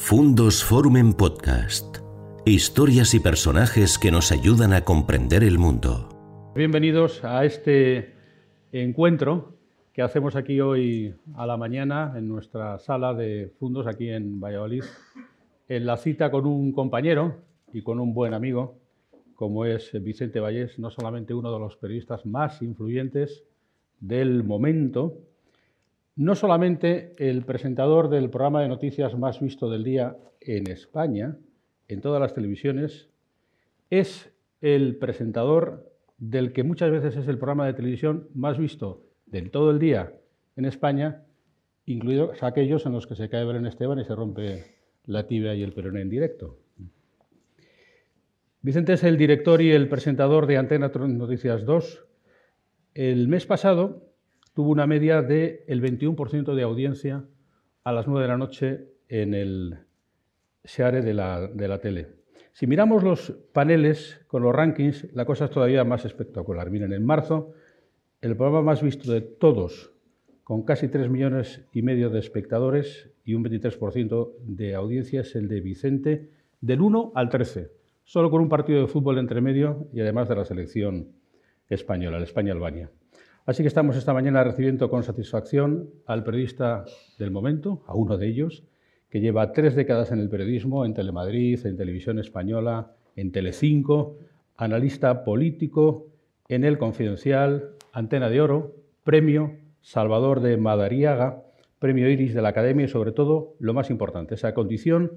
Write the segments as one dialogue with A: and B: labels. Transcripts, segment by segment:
A: Fundos Forum en Podcast. Historias y personajes que nos ayudan a comprender el mundo.
B: Bienvenidos a este encuentro que hacemos aquí hoy a la mañana en nuestra sala de fundos aquí en Valladolid, en la cita con un compañero y con un buen amigo, como es Vicente Vallés, no solamente uno de los periodistas más influyentes del momento, no solamente el presentador del programa de noticias más visto del día en España, en todas las televisiones, es el presentador del que muchas veces es el programa de televisión más visto del todo el día en España, incluidos aquellos en los que se cae Belén Esteban y se rompe la tibia y el peroné en directo. Vicente es el director y el presentador de Antena Noticias 2. El mes pasado tuvo una media del 21% de audiencia a las 9 de la noche en el share de la, de la tele. Si miramos los paneles con los rankings, la cosa es todavía más espectacular. Miren, en marzo, el programa más visto de todos, con casi 3 millones y medio de espectadores y un 23% de audiencia, es el de Vicente, del 1 al 13, solo con un partido de fútbol entre medio y además de la selección española, el España-Albania. Así que estamos esta mañana recibiendo con satisfacción al periodista del momento, a uno de ellos, que lleva tres décadas en el periodismo, en Telemadrid, en Televisión Española, en Telecinco, analista político, en El Confidencial, Antena de Oro, Premio Salvador de Madariaga, Premio Iris de la Academia y sobre todo, lo más importante, esa condición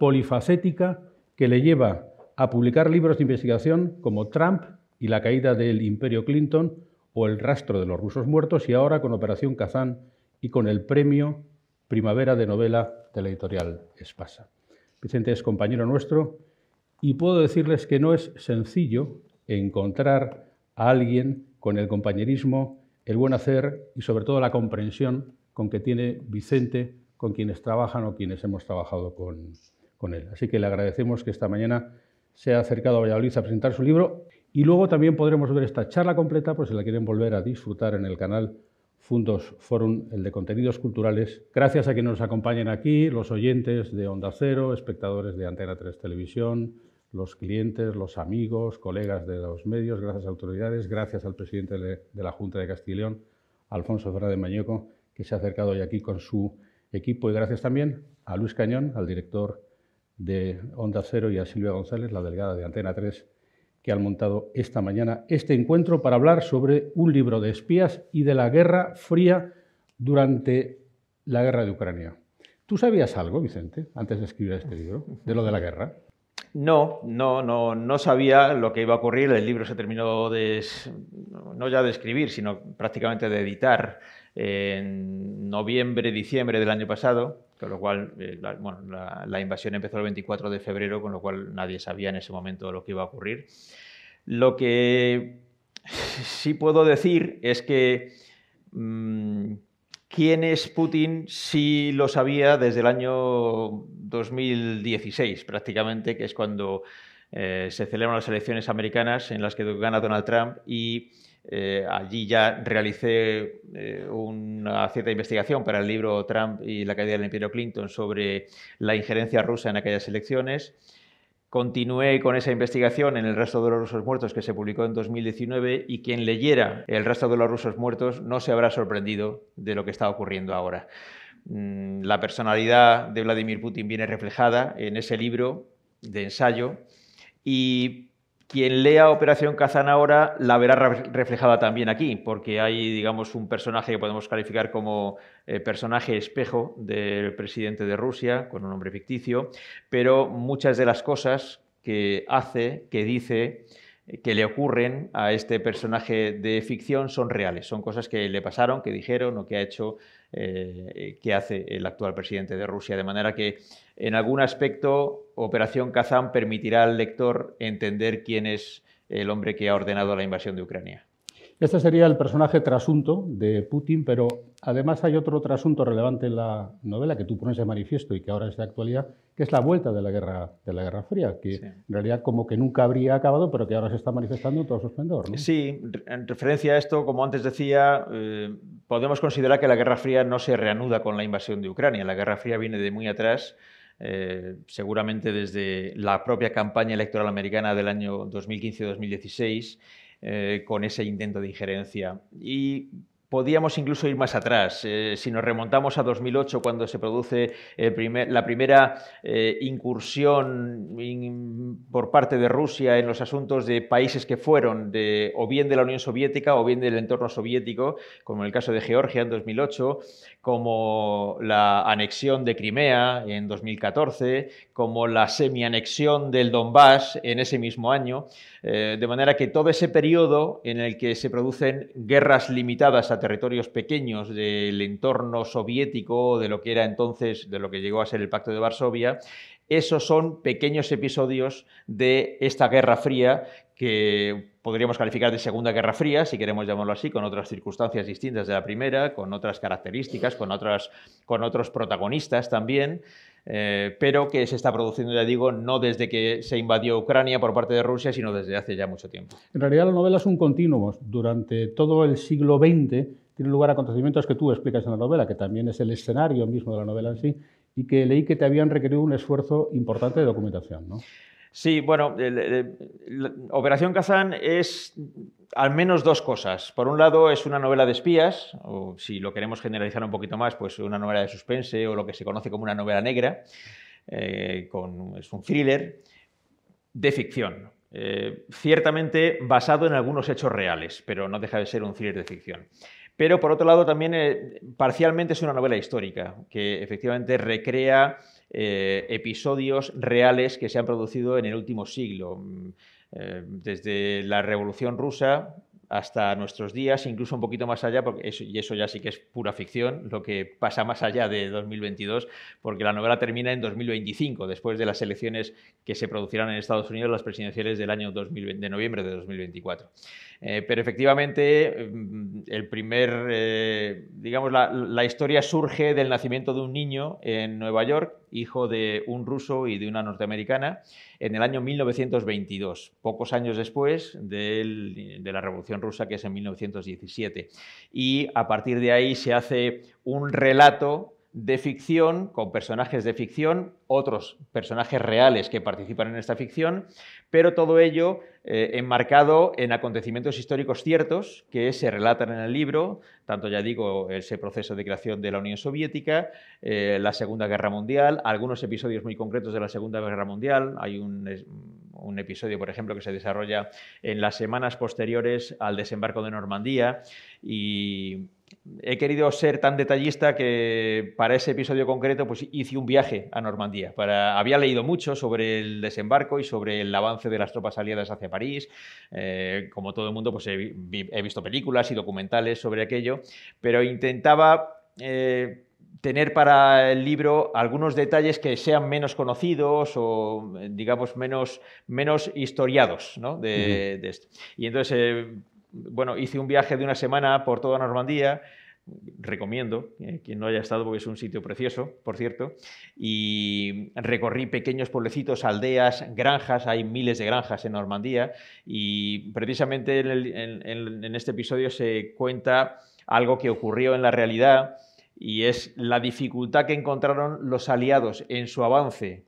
B: polifacética que le lleva a publicar libros de investigación como Trump y la caída del imperio Clinton o El rastro de los rusos muertos y ahora con Operación Kazán y con el premio Primavera de Novela de la editorial Espasa. Vicente es compañero nuestro y puedo decirles que no es sencillo encontrar a alguien con el compañerismo, el buen hacer y sobre todo la comprensión con que tiene Vicente con quienes trabajan o quienes hemos trabajado con, él. Así que le agradecemos que esta mañana se ha acercado a Valladolid a presentar su libro y luego también podremos ver esta charla completa, por si la quieren volver a disfrutar en el canal Fundos Forum, el de contenidos culturales. Gracias a quienes nos acompañan aquí, los oyentes de Onda Cero, espectadores de Antena 3 Televisión, los clientes, los amigos, colegas de los medios, gracias a autoridades, gracias al presidente de la Junta de Castileón, Alfonso Fernández Mañeco, que se ha acercado hoy aquí con su equipo, y gracias también a Luis Cañón, al director de Onda Cero, y a Silvia González, la delegada de Antena 3, que han montado esta mañana este encuentro para hablar sobre un libro de espías y de la Guerra Fría durante la guerra de Ucrania. ¿Tú sabías algo, Vicente, antes de escribir este libro, de lo de la guerra?
C: No, no, no, no sabía lo que iba a ocurrir. El libro se terminó de, no ya de escribir, sino prácticamente de editar en noviembre, diciembre del año pasado, con lo cual eh, la, invasión empezó el 24 de febrero, con lo cual nadie sabía en ese momento lo que iba a ocurrir. Lo que sí puedo decir es que mm, quién es Putin sí lo sabía desde el año 2016, prácticamente, que es cuando eh, se celebran las elecciones americanas en las que gana Donald Trump y eh, allí ya realicé eh, una cierta investigación para el libro Trump y la caída del imperio Clinton sobre la injerencia rusa en aquellas elecciones. Continué con esa investigación en El rastro de los rusos muertos que se publicó en 2019 y quien leyera El rastro de los rusos muertos no se habrá sorprendido de lo que está ocurriendo ahora. Mm, la personalidad de Vladimir Putin viene reflejada en ese libro de ensayo y quien lea Operación Kazan ahora la verá reflejada también aquí, porque hay, digamos, un personaje que podemos calificar como eh, personaje espejo del presidente de Rusia, con un nombre ficticio, pero muchas de las cosas que hace, que dice, que le ocurren a este personaje de ficción son reales, son cosas que le pasaron, que dijeron o que ha hecho eh, que hace el actual presidente de Rusia. De manera que en algún aspecto Operación Kazán permitirá al lector entender quién es el hombre que ha ordenado la invasión de Ucrania.
B: Este sería el personaje trasunto de Putin, pero además hay otro trasunto relevante en la novela que tú pones de manifiesto y que ahora es de actualidad, que es la vuelta de la Guerra, de la Guerra Fría, que en realidad como que nunca habría acabado, pero que ahora se está manifestando en todo su esplendor.
C: Sí, en referencia a esto, como antes decía, eh, podemos considerar que la Guerra Fría no se reanuda con la invasión de Ucrania. La Guerra Fría viene de muy atrás eh, seguramente desde la propia campaña electoral americana del año 2015-2016, eh, con ese intento de injerencia. Y Podíamos incluso ir más atrás. Eh, si nos remontamos a 2008, cuando se produce la primera eh, incursión por parte de Rusia en los asuntos de países que fueron de, o bien de la Unión Soviética o bien del entorno soviético, como en el caso de Georgia en 2008, como la anexión de Crimea en 2014, como la semi-anexión del Donbass en ese mismo año. Eh, de manera que todo ese periodo en el que se producen guerras limitadas a territorios pequeños del entorno soviético, de lo que era entonces, de lo que llegó a ser el Pacto de Varsovia, esos son pequeños episodios de esta Guerra Fría que podríamos calificar de Segunda Guerra Fría, si queremos llamarlo así, con otras circunstancias distintas de la primera, con otras características, con, otras, con otros protagonistas también. Eh, pero que se está produciendo, ya digo, no desde que se invadió Ucrania por parte de Rusia, sino desde hace ya mucho tiempo.
B: En realidad la novela es un continuo. Durante todo el siglo XX tienen lugar acontecimientos que tú explicas en la novela, que también es el escenario mismo de la novela en sí, y que leí que te habían requerido un esfuerzo importante de documentación. ¿no?
C: Sí, bueno, Operación Kazán es al menos dos cosas. Por un lado, es una novela de espías, o si lo queremos generalizar un poquito más, pues una novela de suspense o lo que se conoce como una novela negra. Eh, es un thriller de ficción. Eh, ciertamente basado en algunos hechos reales, pero no deja de ser un thriller de ficción. Pero por otro lado también eh, parcialmente es una novela histórica que efectivamente recrea eh, episodios reales que se han producido en el último siglo. Mm, eh, desde la Revolución Rusa hasta nuestros días, incluso un poquito más allá, porque eso, y eso ya sí que es pura ficción, lo que pasa más allá de 2022, porque la novela termina en 2025, después de las elecciones que se producirán en Estados Unidos, las presidenciales del año de noviembre de 2024. Eh, pero efectivamente, mm, el primer, eh, digamos, la, historia surge del nacimiento de un niño en Nueva York, hijo de un ruso y de una norteamericana, en el año 1922, pocos años después de la Revolución Rusa, que es en 1917. Y a partir de ahí se hace un relato de ficción, con personajes de ficción, otros personajes reales que participan en esta ficción, pero todo ello eh, enmarcado en acontecimientos históricos ciertos que se relatan en el libro, tanto ya digo, ese proceso de creación de la Unión Soviética, eh, la Segunda Guerra Mundial, algunos episodios muy concretos de la Segunda Guerra Mundial. Hay un, un episodio, por ejemplo, que se desarrolla en las semanas posteriores al desembarco de Normandía y he querido ser tan detallista que para ese episodio concreto pues hice un viaje a Normandía. Para, había leído mucho sobre el desembarco y sobre el avance de las tropas aliadas hacia París. Eh, como todo el mundo, pues he, visto películas y documentales sobre aquello, pero intentaba... Eh, tener para el libro algunos detalles que sean menos conocidos o, digamos, menos, menos historiados de, esto. Y entonces eh, bueno, hice un viaje de una semana por toda Normandía, recomiendo, eh, quien no haya estado porque es un sitio precioso, por cierto, y recorrí pequeños pueblecitos, aldeas, granjas, hay miles de granjas en Normandía, y precisamente en este episodio se cuenta algo que ocurrió en la realidad, y es la dificultad que encontraron los aliados en su avance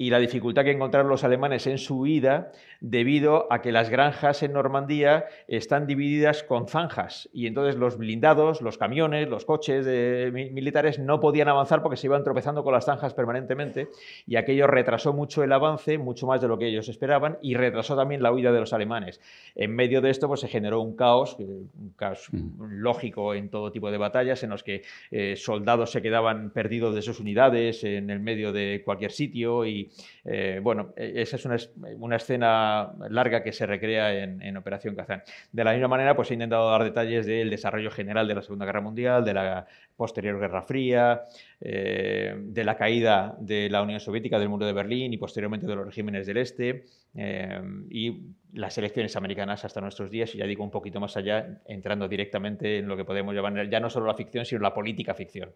C: y la dificultad que encontraron los alemanes en su huida debido a que las granjas en Normandía están divididas con zanjas y entonces los blindados, los camiones, los coches de militares no podían avanzar porque se iban tropezando con las zanjas permanentemente y aquello retrasó mucho el avance, mucho más de lo que ellos esperaban y retrasó también la huida de los alemanes. En medio de esto pues, se generó un caos, un caos mm. lógico en todo tipo de batallas en los que eh, soldados se quedaban perdidos de sus unidades en el medio de cualquier sitio y eh, bueno, e, esa es una, escena larga que se recrea en, Operación Kazán. De la misma manera, pues he intentado dar detalles del desarrollo general de la Segunda Guerra Mundial, de la posterior Guerra Fría, eh, de la caída de la Unión Soviética, del muro de Berlín y posteriormente de los regímenes del Este, eh, y las elecciones americanas hasta nuestros días, y ya digo un poquito más allá, entrando directamente en lo que podemos llamar ya no solo la ficción, sino la política ficción.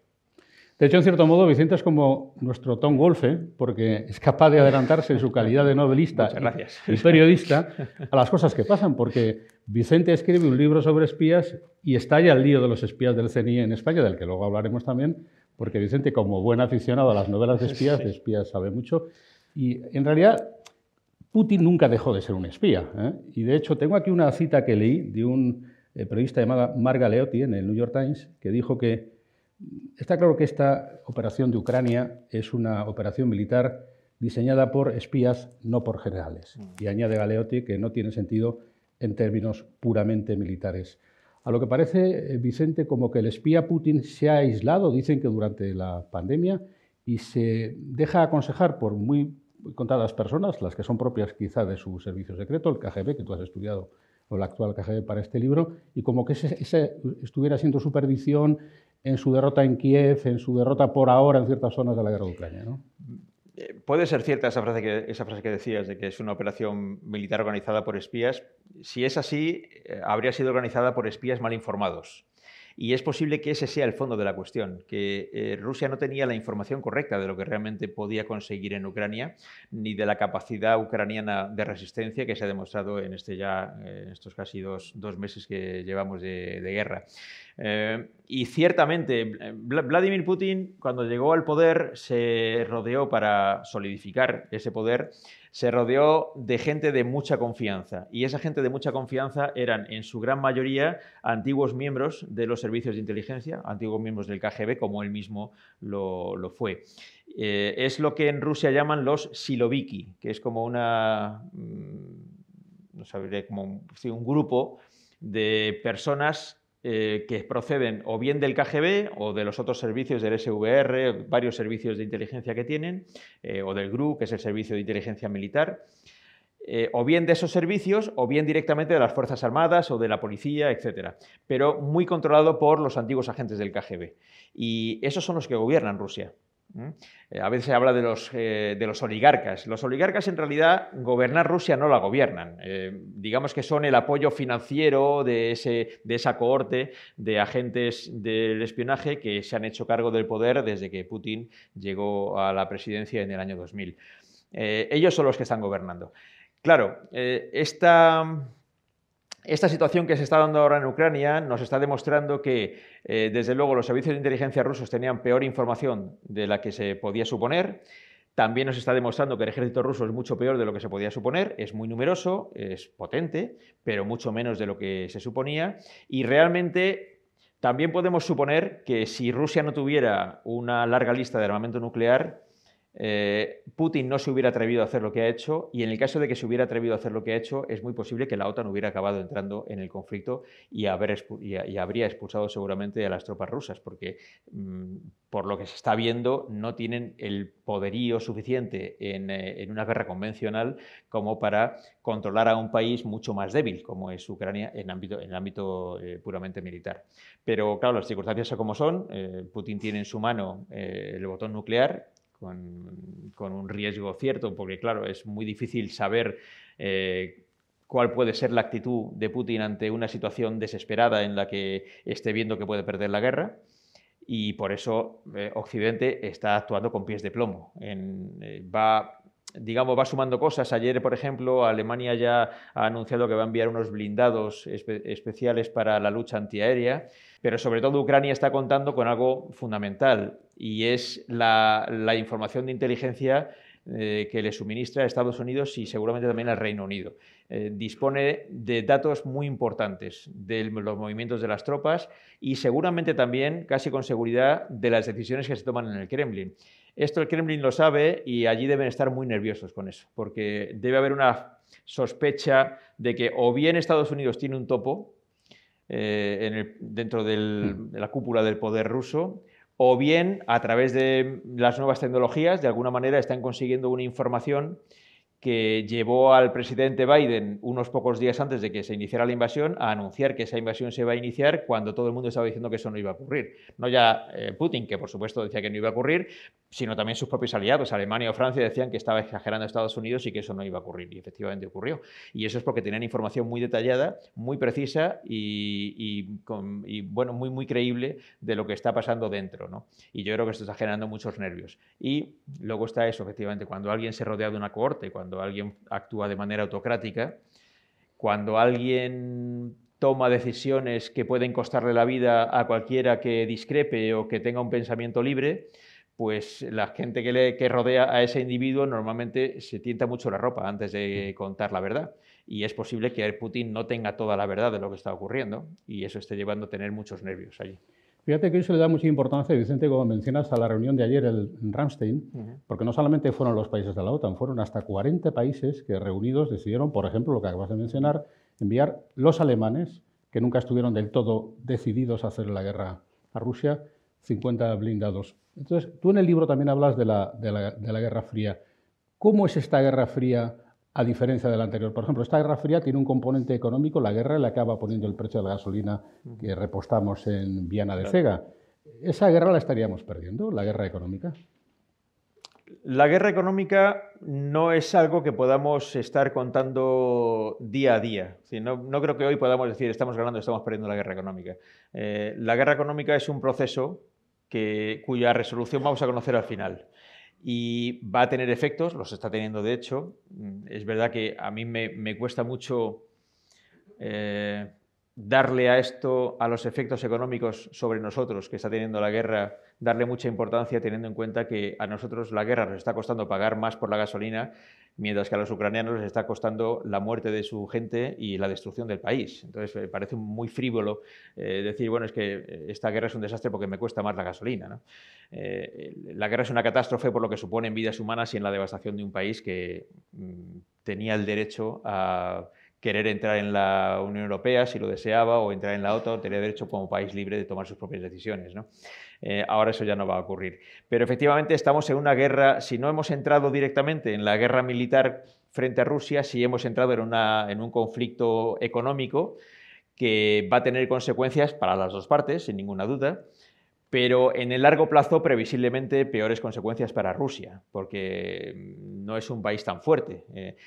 B: De hecho, en cierto modo, Vicente es como nuestro Tom Wolfe, porque es capaz de adelantarse en su calidad de novelista y, periodista a las cosas que pasan, porque Vicente escribe un libro sobre espías y estalla el lío de los espías del CNI en España, del que luego hablaremos también, porque Vicente, como buen aficionado a las novelas de espías, de espías sabe mucho, y en realidad Putin nunca dejó de ser un espía. ¿eh? Y de hecho tengo aquí una cita que leí de un eh, periodista llamado Marga Leotti en el New York Times, que dijo que está claro que esta operación de Ucrania es una operación militar diseñada por espías, no por generales. Mm. Y añade Galeotti que no tiene sentido en términos puramente militares. A lo que parece, eh, Vicente, como que el espía Putin se ha aislado, dicen que durante la pandemia, y se deja aconsejar por muy contadas personas, las que son propias quizá de su servicio secreto, el KGB, que tú has estudiado, o el actual KGB para este libro, y como que ese, estuviera siendo su perdición en su derrota en Kiev, en su derrota por ahora en ciertas zonas de la guerra de Ucrania. ¿no?
C: Eh, puede ser cierta esa frase, que, esa frase que decías de que es una operación militar organizada por espías. Si es así, eh, habría sido organizada por espías mal informados. Y es posible que ese sea el fondo de la cuestión, que eh, Rusia no tenía la información correcta de lo que realmente podía conseguir en Ucrania, ni de la capacidad ucraniana de resistencia que se ha demostrado en, este ya, en estos casi dos, meses que llevamos de, guerra. Eh, y ciertamente, Vladimir Putin, cuando llegó al poder, se rodeó para solidificar ese poder se rodeó de gente de mucha confianza y esa gente de mucha confianza eran en su gran mayoría antiguos miembros de los servicios de inteligencia, antiguos miembros del KGB como él mismo lo, fue. Eh, es lo que en Rusia llaman los siloviki, que es como una, mm, no sabré, como un grupo de personas eh, que proceden o bien del KGB o de los otros servicios del SVR, varios servicios de inteligencia que tienen, eh, o del GRU, que es el servicio de inteligencia militar, eh, o bien de esos servicios o bien directamente de las Fuerzas Armadas o de la policía, etc. Pero muy controlado por los antiguos agentes del KGB. Y esos son los que gobiernan Rusia. Eh, a veces se habla de los, eh, de los, oligarcas. Los oligarcas en realidad gobernar Rusia no la gobiernan. Eh, digamos que son el apoyo financiero de, ese, de esa cohorte de agentes del espionaje que se han hecho cargo del poder desde que Putin llegó a la presidencia en el año 2000. ellos son los que están gobernando. Claro, esta esta situación que se está dando ahora en Ucrania nos está demostrando que, eh, desde luego, los servicios de inteligencia rusos tenían peor información de la que se podía suponer. También nos está demostrando que el ejército ruso es mucho peor de lo que se podía suponer, es muy numeroso, es potente, pero mucho menos de lo que se suponía. Y realmente también podemos suponer que si Rusia no tuviera una larga lista de armamento nuclear, eh, Putin no se hubiera atrevido a hacer lo que ha hecho y en el caso de que se hubiera atrevido a hacer lo que ha hecho, es muy posible que la OTAN hubiera acabado entrando en el conflicto y, habría expulsado seguramente a las tropas rusas, porque mm, por lo que se está viendo no tienen el poderío suficiente en, eh, una guerra convencional como para controlar a un país mucho más débil como es Ucrania en, ámbito, en el ámbito eh, puramente militar. Pero claro, las circunstancias son como son. Putin tiene en su mano el botón nuclear con, un riesgo cierto, porque claro, es muy difícil saber eh, cuál puede ser la actitud de Putin ante una situación desesperada en la que esté viendo que puede perder la guerra. Y por eso eh, Occidente está actuando con pies de plomo. Eh, va digamos, va sumando cosas. Ayer, por ejemplo, Alemania ya ha anunciado que va a enviar unos blindados especiales para la lucha antiaérea pero sobre todo Ucrania está contando con algo fundamental y es la, información de inteligencia eh, que le suministra a Estados Unidos y seguramente también al Reino Unido. Eh, dispone de datos muy importantes de los movimientos de las tropas y seguramente también, casi con seguridad, de las decisiones que se toman en el Kremlin. Esto el Kremlin lo sabe y allí deben estar muy nerviosos con eso, porque debe haber una sospecha de que o bien Estados Unidos tiene un topo, eh, dentro hmm. de la cúpula del poder ruso, o bien a través de las nuevas tecnologías, de alguna manera están consiguiendo una información que llevó al presidente Biden unos pocos días antes de que se iniciara la invasión a anunciar que esa invasión se va a iniciar cuando todo el mundo estaba diciendo que eso no iba a ocurrir. No ya eh, Putin, que por supuesto decía que no iba a ocurrir, sino también sus propios aliados, Alemania o Francia, decían que estaba exagerando Estados Unidos y que eso no iba a ocurrir. Y efectivamente ocurrió. Y eso es porque tenían información muy detallada, muy precisa y, bueno, muy, muy creíble de lo que está pasando dentro. ¿no? Y yo creo que esto está generando muchos nervios. Y luego está eso, efectivamente, cuando alguien se rodea de una cohorte, cuando alguien actúa de manera autocrática, cuando alguien toma decisiones que pueden costarle la vida a cualquiera que discrepe o que tenga un pensamiento libre, pues la gente que, le, que rodea a ese individuo normalmente se tienta mucho la ropa antes de contar la verdad. Y es posible que Putin no tenga toda la verdad de lo que está ocurriendo y eso esté llevando a tener muchos nervios allí.
B: Fíjate que eso le da mucha importancia, Vicente, como mencionas, a la reunión de ayer en Ramstein, porque no solamente fueron los países de la OTAN, fueron hasta 40 países que reunidos decidieron, por ejemplo, lo que acabas de mencionar, enviar los alemanes, que nunca estuvieron del todo decididos a hacer la guerra a Rusia, 50 blindados. Entonces, tú en el libro también hablas de la, de la Guerra Fría. ¿Cómo es esta Guerra Fría a diferencia de la anterior. Por ejemplo, esta guerra fría tiene un componente económico, la guerra le acaba poniendo el precio de la gasolina que repostamos en Viana de Cega. ¿Esa guerra la estaríamos perdiendo, la guerra económica?
C: La guerra económica no es algo que podamos estar contando día a día. No, creo que hoy podamos decir estamos ganando, estamos perdiendo la guerra económica. Eh, la guerra económica es un proceso que, cuya resolución vamos a conocer al final y va a tener efectos, los está teniendo de hecho. Es verdad que a mí me, cuesta mucho eh, darle a esto, a los efectos económicos sobre nosotros que está teniendo la guerra, darle mucha importancia teniendo en cuenta que a nosotros la guerra nos está costando pagar más por la gasolina mientras que a los ucranianos les está costando la muerte de su gente y la destrucción del país. Entonces, me parece muy frívolo eh, decir, bueno, es que eh, esta guerra es un desastre porque me cuesta más la gasolina. Eh, la guerra es una catástrofe por lo que supone en vidas humanas y en la devastación de un país que mm, tenía el derecho a querer entrar en la Unión Europea si lo deseaba o entrar en la OTAN, tenía derecho como país libre de tomar sus propias decisiones. Eh, ahora eso ya no va a ocurrir. Pero efectivamente estamos en una guerra, si no hemos entrado directamente en la guerra militar frente a Rusia, sí hemos entrado en, en un conflicto económico que va a tener consecuencias para las dos partes, sin ninguna duda pero en el largo plazo previsiblemente peores consecuencias para Rusia, porque no es un país tan fuerte. Eh,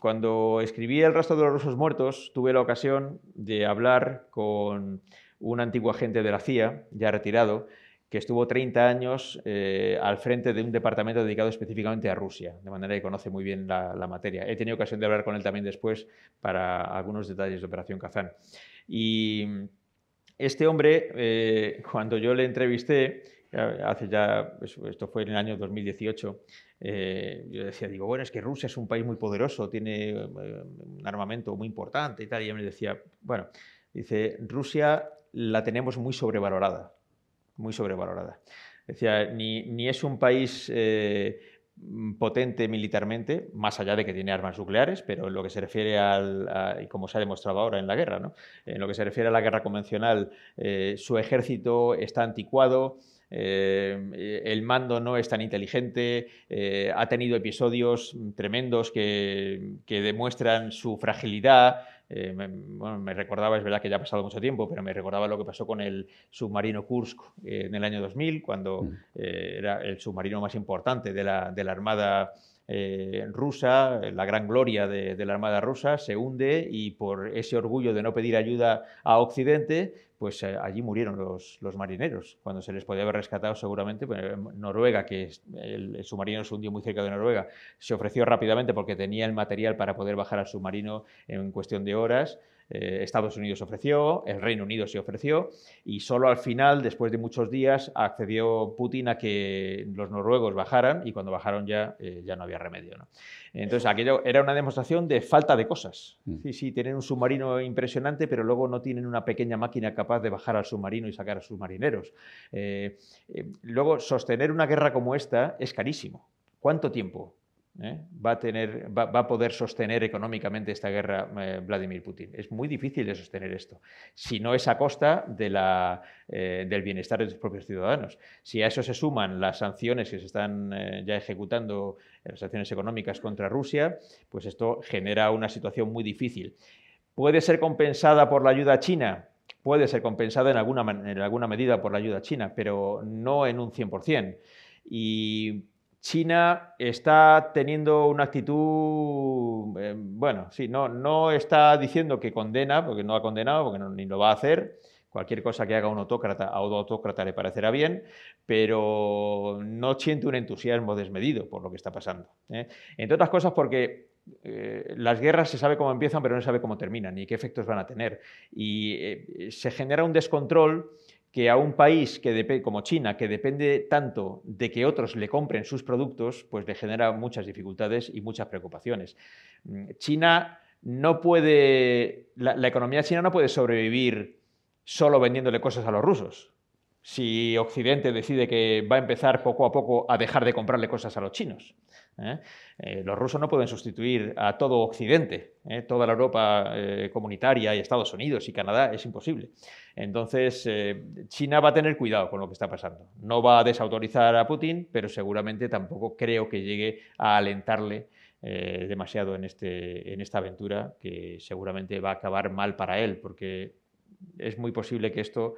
C: cuando escribí El rastro de los rusos muertos, tuve la ocasión de hablar con un antiguo agente de la CIA, ya retirado, que estuvo 30 años eh, al frente de un departamento dedicado específicamente a Rusia, de manera que conoce muy bien la, materia. He tenido ocasión de hablar con él también después para algunos detalles de Operación Kazán. Y este hombre, eh, cuando yo le entrevisté, hace ya, esto fue en el año 2018, eh, yo decía, digo, bueno, es que Rusia es un país muy poderoso, tiene eh, un armamento muy importante y tal, y él me decía, bueno, dice, Rusia la tenemos muy sobrevalorada, muy sobrevalorada. Decía, ni, ni es un país eh, potente militarmente, más allá de que tiene armas nucleares, pero en lo que se refiere al, y como se ha demostrado ahora en la guerra, ¿no? en lo que se refiere a la guerra convencional, su ejército está anticuado, eh, el mando no es tan inteligente, eh, ha tenido episodios tremendos que, demuestran su fragilidad. Eh, me, recordaba, es verdad que ya ha pasado mucho tiempo, pero me recordaba lo que pasó con el submarino Kursk en el año 2000, cuando mm. era el submarino más importante de la, de la Armada eh, rusa, la gran gloria de, la Armada rusa, se hunde y por ese orgullo de no pedir ayuda a Occidente, pues eh, allí murieron los, marineros, cuando se les podía haber rescatado seguramente. Pues, Noruega, que el, el, submarino se hundió muy cerca de Noruega, se ofreció rápidamente porque tenía el material para poder bajar al submarino en cuestión de horas. Eh, Estados Unidos ofreció, el Reino Unido se ofreció y solo al final, después de muchos días, accedió Putin a que los noruegos bajaran y cuando bajaron ya, eh, ya no había remedio. Entonces aquello era una demostración de falta de cosas. Mm. Sí, sí, tienen un submarino impresionante, pero luego no tienen una pequeña máquina capaz de bajar al submarino y sacar a sus marineros. Eh, luego, sostener una guerra como esta es carísimo. ¿Cuánto tiempo? ¿Eh? va, a poder sostener económicamente esta guerra eh, Vladimir Putin. Es muy difícil de sostener esto, si no es a costa eh, del bienestar de sus propios ciudadanos. Si a eso se suman las sanciones que se están ya ejecutando, las sanciones económicas contra Rusia, pues esto genera una situación muy difícil. ¿Puede ser compensada por la ayuda china? Puede ser compensada en alguna, en alguna medida por la ayuda china, pero no en un 100%. Y China está teniendo una actitud, eh, bueno, sí, no, no está diciendo que condena, porque no ha condenado, porque ni lo va a hacer. Cualquier cosa que haga un autócrata a un autócrata le parecerá bien, pero no siente un entusiasmo desmedido por lo que está pasando. ¿eh? Entre otras cosas porque eh, las guerras se sabe cómo empiezan, pero no se sabe cómo terminan y qué efectos van a tener. Y se genera un descontrol que a un país que como China, que depende tanto de que otros le compren sus productos, pues le genera muchas dificultades y muchas preocupaciones. Mm, China no puede, la economía china no puede sobrevivir solo vendiéndole cosas a los rusos si Occidente decide que va a empezar poco a poco a dejar de comprarle cosas a los chinos. ¿Eh? Eh, los rusos no pueden sustituir a todo Occidente, ¿eh? toda la Europa comunitaria y Estados Unidos y Canadá, es imposible. Entonces, China va a tener cuidado con lo que está pasando. No va a desautorizar a Putin, pero seguramente tampoco creo que llegue a alentarle demasiado en, este, en esta aventura, que seguramente va a acabar mal para él, porque es muy posible que esto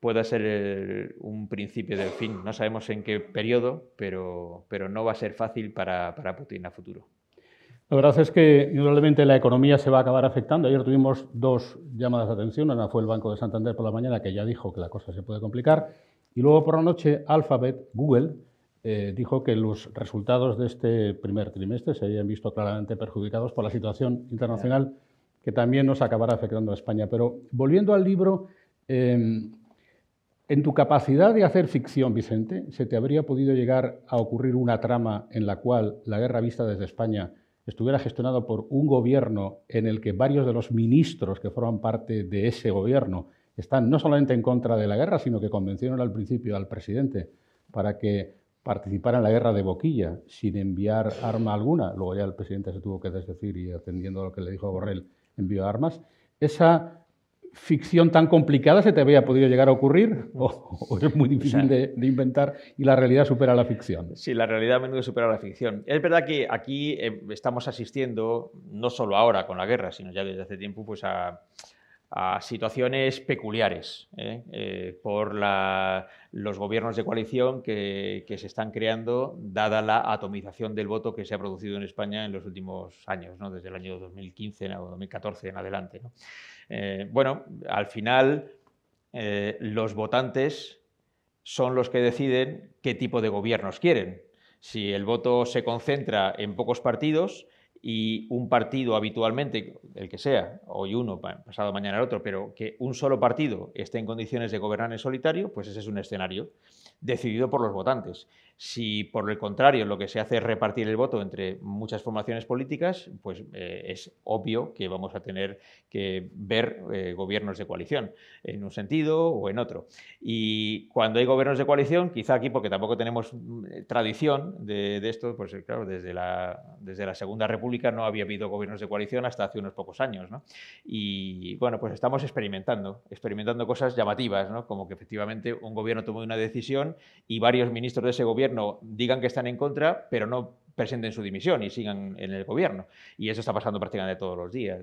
C: pueda ser un principio del fin. No sabemos en qué periodo, pero, pero no va a ser fácil para, para, Putin a futuro.
B: La verdad es que indudablemente la economía se va a acabar afectando. Ayer tuvimos dos llamadas de atención. Una fue el Banco de Santander por la mañana, que ya dijo que la cosa se puede complicar. Y luego por la noche, Alphabet, Google, eh, dijo que los resultados de este primer trimestre se habían visto claramente perjudicados por la situación internacional que también nos acabará afectando a España. Pero volviendo al libro, em, en tu capacidad de hacer ficción, Vicente, ¿se te habría podido llegar a ocurrir una trama en la cual la guerra vista desde España estuviera gestionado por un gobierno en el que varios de los ministros que forman parte de ese gobierno están no solamente en contra de la guerra, sino que convencieron al principio al presidente para que participara en la guerra de Boquilla sin enviar arma alguna. Luego ya el presidente se tuvo que desdecir y atendiendo a lo que le dijo Borrell, envió armas. Esa ficción tan complicada se te había podido llegar a ocurrir o, es muy difícil de, inventar y la realidad supera la ficción?
C: Sí, la realidad a menudo supera la ficción. Es verdad que aquí eh, estamos asistiendo, no solo ahora con la guerra, sino ya desde hace tiempo, pues a, situaciones peculiares ¿eh? Eh, por los gobiernos de coalición que, se están creando, dada la atomización del voto que se ha producido en España en los últimos años, ¿no? desde el año 2015 o 2014 en adelante. Eh, bueno, al final los votantes son los que deciden qué tipo de gobiernos quieren. Si el voto se concentra en pocos partidos y un partido habitualmente, el que sea, hoy uno, pasado mañana el otro, pero que un solo partido esté en condiciones de gobernar en solitario, pues ese es un escenario decidido por los votantes. Si por el contrario lo que se hace es repartir el voto entre muchas formaciones políticas, pues eh, es obvio que vamos a tener que ver eh, gobiernos de coalición en un sentido o en otro. Y cuando hay gobiernos de coalición, quizá aquí porque tampoco tenemos mm, tradición de, esto, pues claro, desde la, desde la Segunda República no había habido gobiernos de coalición hasta hace unos pocos años. ¿no? Y bueno, pues estamos experimentando, experimentando cosas llamativas, ¿no? como que efectivamente un gobierno tomó una decisión y varios ministros de ese gobierno digan que están en contra, pero no presenten su dimisión y sigan en el gobierno. Y eso está pasando prácticamente todos los días.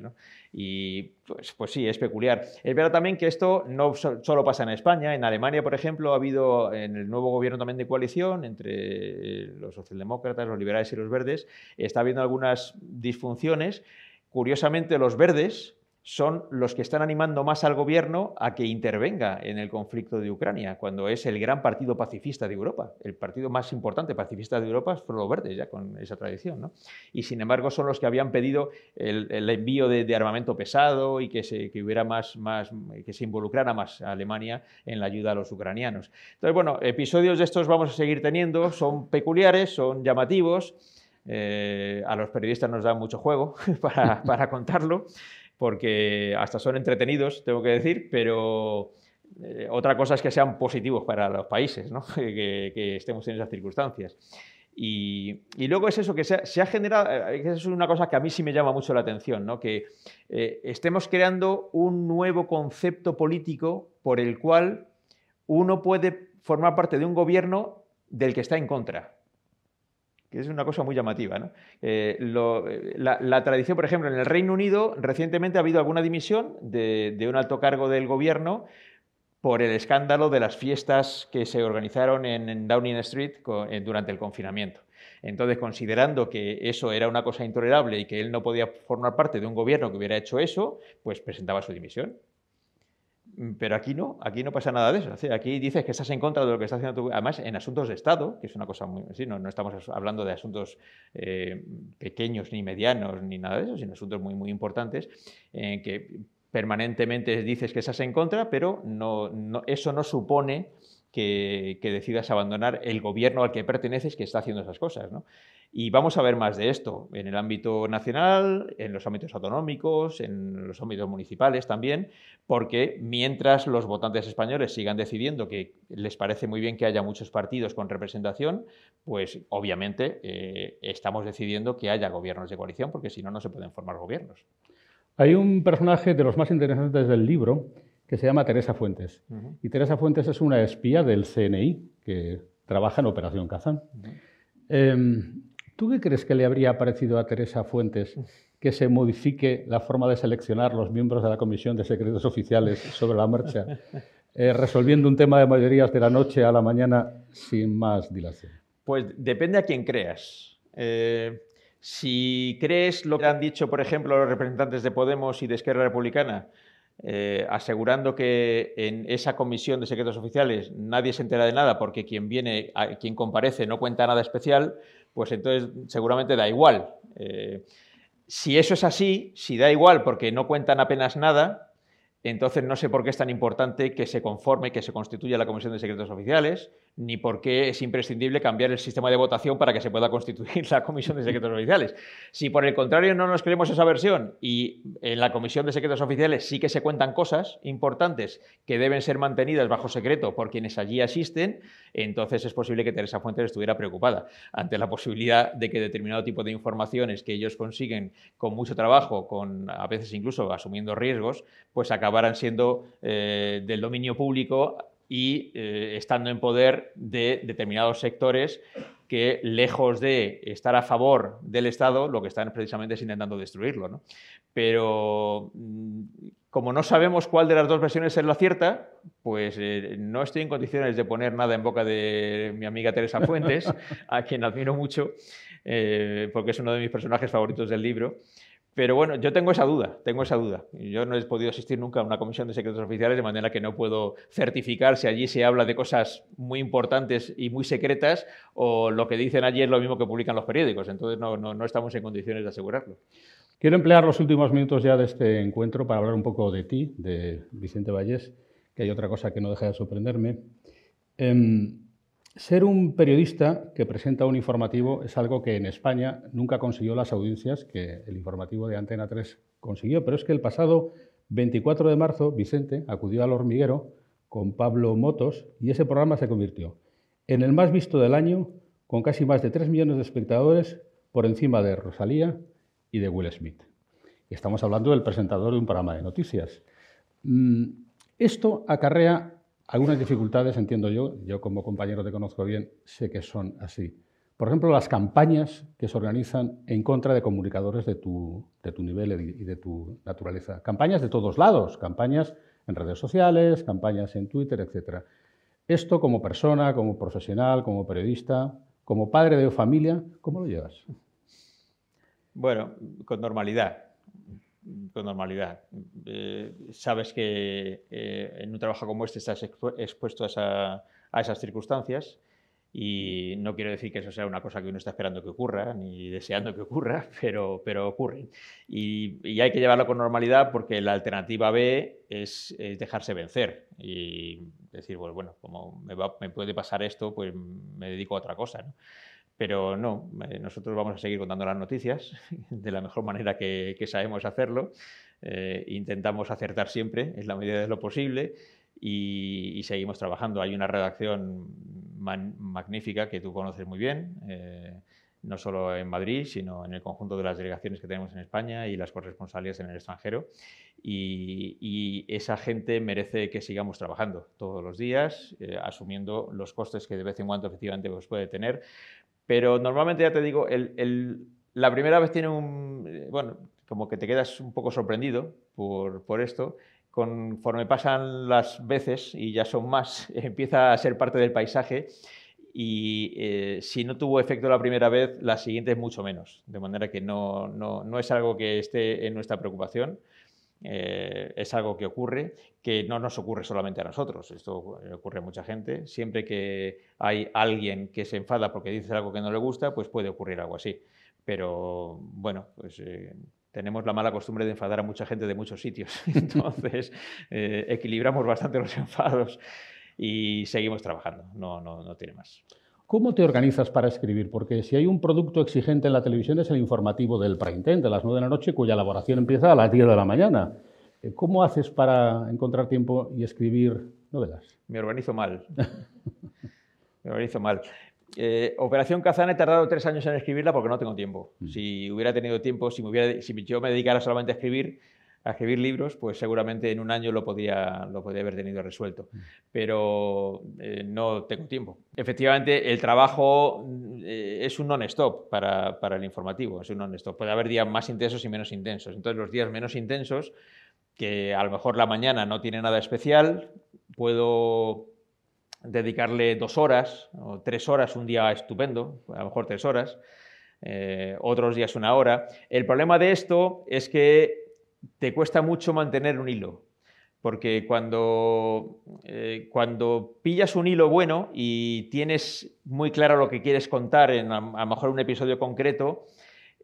C: Y pues, pues, sí, es peculiar. Es verdad también que esto no solo pasa en España. En Alemania, por ejemplo, ha habido en el nuevo gobierno también de coalición entre los socialdemócratas, los liberales y los verdes, está habiendo algunas disfunciones. Curiosamente, los verdes son los que están animando más al gobierno a que intervenga en el conflicto de Ucrania, cuando es el gran partido pacifista de Europa. El partido más importante pacifista de Europa fueron los verdes, ya con esa tradición. Y sin embargo son los que habían pedido el, envío de, armamento pesado y que se, hubiera más, más, que se involucrara más a Alemania en la ayuda a los ucranianos. Entonces, bueno, episodios de estos vamos a seguir teniendo, son peculiares, son llamativos. Eh, a los periodistas nos da mucho juego para, para contarlo porque hasta son entretenidos, tengo que decir, pero eh, otra cosa es que sean positivos para los países, ¿no? que, estemos en esas circunstancias. Y, luego es eso, que se, ha generado, eh, es una cosa que a mí sí me llama mucho la atención, ¿no? que eh, estemos creando un nuevo concepto político por el cual uno puede formar parte de un gobierno del que está en contra que es una cosa muy llamativa. Eh, eh, la, tradición, por ejemplo, en el Reino Unido recientemente ha habido alguna dimisión de, un alto cargo del gobierno por el escándalo de las fiestas que se organizaron en, Downing Street eh, durante el confinamiento. Entonces, considerando que eso era una cosa intolerable y que él no podía formar parte de un gobierno que hubiera hecho eso, pues presentaba su dimisión. Mm, pero aquí no, aquí no pasa nada de eso. Aquí dices que estás en contra de lo que está haciendo tu... Además, en asuntos de Estado, que es una cosa muy... No, no estamos hablando de asuntos eh, pequeños ni medianos ni nada de eso, sino asuntos muy, muy importantes, en que permanentemente dices que estás en contra, pero no, eso no supone que, decidas abandonar el gobierno al que perteneces que está haciendo esas cosas. Y vamos a ver más de esto en el ámbito nacional, en los ámbitos autonómicos, en los ámbitos municipales también, porque mientras los votantes españoles sigan decidiendo que les parece muy bien que haya muchos partidos con representación, pues obviamente eh, estamos decidiendo que haya gobiernos de coalición, porque si no, no se pueden formar gobiernos.
B: Hay un personaje de los más interesantes del libro que se llama Teresa Fuentes. Y Teresa Fuentes es una espía del CNI que trabaja en Operación Kazán. ¿Tú qué crees que le habría parecido a Teresa Fuentes que se modifique la forma de seleccionar los miembros de la Comisión de Secretos Oficiales sobre la marcha, eh, resolviendo un tema de mayorías de la noche a la mañana sin más dilación?
C: Pues depende a quién creas. Eh, si crees lo que han dicho, por ejemplo, los representantes de Podemos y de Esquerra Republicana, eh, asegurando que en esa comisión de secretos oficiales nadie se entera de nada porque quien viene, quien comparece no cuenta nada especial, pues entonces seguramente da igual. Eh, si eso es así, si da igual porque no cuentan apenas nada, entonces no sé por qué es tan importante que se conforme, que se constituya la Comisión de Secretos Oficiales, ni por qué es imprescindible cambiar el sistema de votación para que se pueda constituir la Comisión de Secretos Oficiales. Si por el contrario no nos creemos esa versión y en la Comisión de Secretos Oficiales sí que se cuentan cosas importantes que deben ser mantenidas bajo secreto por quienes allí asisten, entonces es posible que Teresa Fuentes estuviera preocupada ante la posibilidad de que determinado tipo de informaciones que ellos consiguen con mucho trabajo, con a veces incluso asumiendo riesgos, pues acabaran siendo eh, del dominio público y eh, estando en poder de determinados sectores que, lejos de estar a favor del Estado, lo que están precisamente es intentando destruirlo. Pero mm, como no sabemos cuál de las dos versiones es la cierta, pues eh, no estoy en condiciones de poner nada en boca de mi amiga Teresa Fuentes, a quien admiro mucho, eh, porque es uno de mis personajes favoritos del libro. Pero bueno, yo tengo esa duda, tengo esa duda. Yo no he podido asistir nunca a una comisión de secretos oficiales, de manera que no puedo certificar si allí se habla de cosas muy importantes y muy secretas o lo que dicen allí es lo mismo que publican los periódicos. Entonces no, no, estamos en condiciones de asegurarlo.
B: Quiero emplear los últimos minutos ya de este encuentro para hablar un poco de ti, de Vicente Vallés, que hay otra cosa que no deja de sorprenderme. Em, ser un periodista que presenta un informativo es algo que en España nunca consiguió las audiencias que el informativo de Antena 3 consiguió, pero es que el pasado 24 de marzo Vicente acudió al hormiguero con Pablo Motos y ese programa se convirtió en el más visto del año con casi más de 3 millones de espectadores por encima de Rosalía y de Will Smith. Estamos hablando del presentador de un programa de noticias. Mm, esto acarrea algunas dificultades, entiendo yo, yo como compañero te conozco bien, sé que son así. Por ejemplo, las campañas que se organizan en contra de comunicadores de tu, de tu nivel y de tu naturaleza. Campañas de todos lados, campañas en redes sociales, campañas en Twitter, etc. Esto como persona, como profesional, como periodista, como padre de familia, ¿cómo lo llevas?
C: Bueno, con normalidad con normalidad. Eh, sabes que eh, en un trabajo como este estás expuesto a, esas circunstancias y no quiero decir que eso sea una cosa que uno está esperando que ocurra ni deseando que ocurra, pero, pero ocurre. Y, hay que llevarlo con normalidad porque la alternativa B es, dejarse vencer y decir, bueno, bueno como me, me, puede pasar esto, pues me dedico a otra cosa. ¿no? Pero no, eh, nosotros vamos a seguir contando las noticias de la mejor manera que, sabemos hacerlo. Eh, intentamos acertar siempre en la medida de lo posible y, seguimos trabajando. Hay una redacción magnífica que tú conoces muy bien, eh, no solo en Madrid, sino en el conjunto de las delegaciones que tenemos en España y las corresponsalías en el extranjero. Y, esa gente merece que sigamos trabajando todos los días, asumiendo los costes que de vez en cuando efectivamente pues, puede tener, pero normalmente, ya te digo, la primera vez tiene un... Eh, bueno, como que te quedas un poco sorprendido por, esto. Conforme pasan las veces, y ya son más, empieza a ser parte del paisaje y eh, si no tuvo efecto la primera vez, la siguiente es mucho menos. De manera que no, no, no, es algo que esté en nuestra preocupación. Eh, es algo que ocurre, que no nos ocurre solamente a nosotros, esto ocurre a mucha gente. Siempre que hay alguien que se enfada porque dice algo que no le gusta, pues puede ocurrir algo así. Pero bueno, pues eh, tenemos la mala costumbre de enfadar a mucha gente de muchos sitios. Entonces, eh, equilibramos bastante los enfados y seguimos trabajando, no, no, no tiene más.
B: ¿Cómo te organizas para escribir? Porque si hay un producto exigente en la televisión es el informativo del prime time, de las 9 de la noche, cuya elaboración empieza a las 10 de la mañana. Eh, ¿Cómo haces para encontrar tiempo y escribir novelas?
C: Me organizo mal. me organizo mal. Eh, Operación Kazán he tardado tres años en escribirla porque no tengo tiempo. Mm. Si hubiera tenido tiempo, si, me hubiera, si yo me dedicara solamente a escribir, a escribir libros, pues seguramente en un año lo podría, lo haber tenido resuelto. Pero eh, no tengo tiempo. Efectivamente, el trabajo eh, es un non-stop para, para, el informativo, es un non-stop. Puede haber días más intensos y menos intensos. Entonces, los días menos intensos, que a lo mejor la mañana no tiene nada especial, puedo dedicarle dos horas o tres horas, un día estupendo, a lo mejor tres horas, eh, otros días una hora. El problema de esto es que te cuesta mucho mantener un hilo. Porque cuando, eh, cuando pillas un hilo bueno y tienes muy claro lo que quieres contar en a, lo mejor un episodio concreto,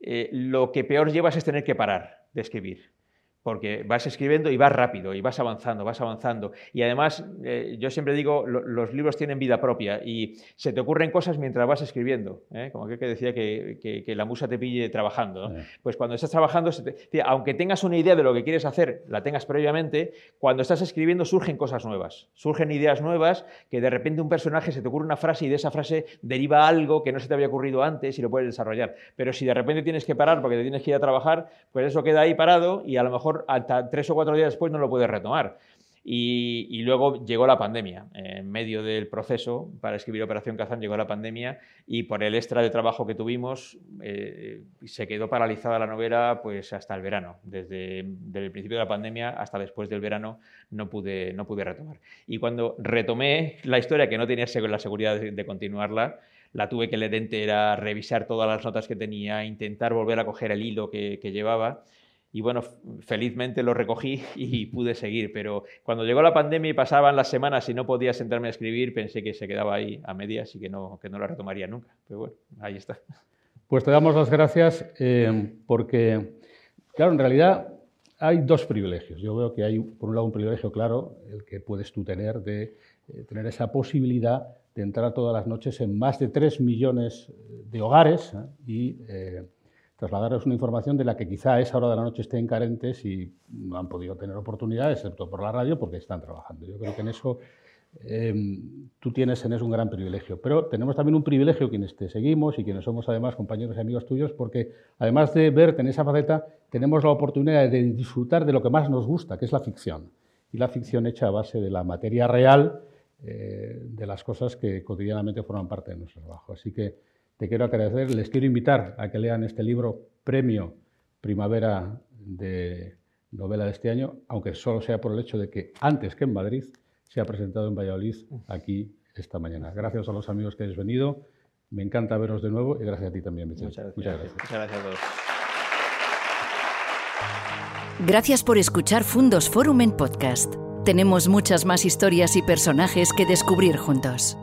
C: eh, lo que peor llevas es tener que parar de escribir porque vas escribiendo y vas rápido y vas avanzando, vas avanzando. Y además, eh, yo siempre digo, los libros tienen vida propia y se te ocurren cosas mientras vas escribiendo, ¿eh? como que decía que, la musa te pille trabajando. Pues cuando estás trabajando, aunque tengas una idea de lo que quieres hacer, la tengas previamente, cuando estás escribiendo surgen cosas nuevas, surgen ideas nuevas, que de repente un personaje se te ocurre una frase y de esa frase deriva algo que no se te había ocurrido antes y lo puedes desarrollar. Pero si de repente tienes que parar porque te tienes que ir a trabajar, pues eso queda ahí parado y a lo mejor hasta tres o cuatro días después no lo puedes retomar. Y, luego llegó la pandemia. En medio del proceso para escribir Operación Kazán llegó la pandemia y por el extra de trabajo que tuvimos eh, se quedó paralizada la novela pues hasta el verano. Desde, el principio de la pandemia hasta después del verano no pude, no pude retomar. Y cuando retomé la historia, que no tenía la seguridad de, continuarla, la tuve que leer entera, revisar todas las notas que tenía, intentar volver a coger el hilo que, que llevaba y bueno, felizmente lo recogí y pude seguir, pero cuando llegó la pandemia y pasaban las semanas y no podía sentarme a escribir, pensé que se quedaba ahí a medias y que no, que no la retomaría nunca. Pero bueno, ahí está.
B: Pues te damos las gracias eh, porque, claro, en realidad hay dos privilegios. Yo veo que hay, por un lado, un privilegio claro, el que puedes tú tener de eh, tener esa posibilidad de entrar todas las noches en más de 3 millones de hogares ¿eh? y trasladarles una información de la que quizá a esa hora de la noche estén carentes y no han podido tener oportunidad, excepto por la radio, porque están trabajando. Yo creo que en eso eh, tú tienes en eso un gran privilegio. Pero tenemos también un privilegio quienes te seguimos y quienes somos además compañeros y amigos tuyos, porque además de verte en esa faceta, tenemos la oportunidad de disfrutar de lo que más nos gusta, que es la ficción. Y la ficción hecha a base de la materia real, eh, de las cosas que cotidianamente forman parte de nuestro trabajo. Así que te quiero agradecer, les quiero invitar a que lean este libro, Premio Primavera de novela de este año, aunque solo sea por el hecho de que antes que en Madrid se ha presentado en Valladolid aquí esta mañana. Gracias a los amigos que habéis venido, me encanta veros de nuevo y gracias a ti también, Vicente.
C: Muchas gracias. Muchas gracias. a todos.
D: Gracias por escuchar Fundos Forum en podcast. Tenemos muchas más historias y personajes que descubrir juntos.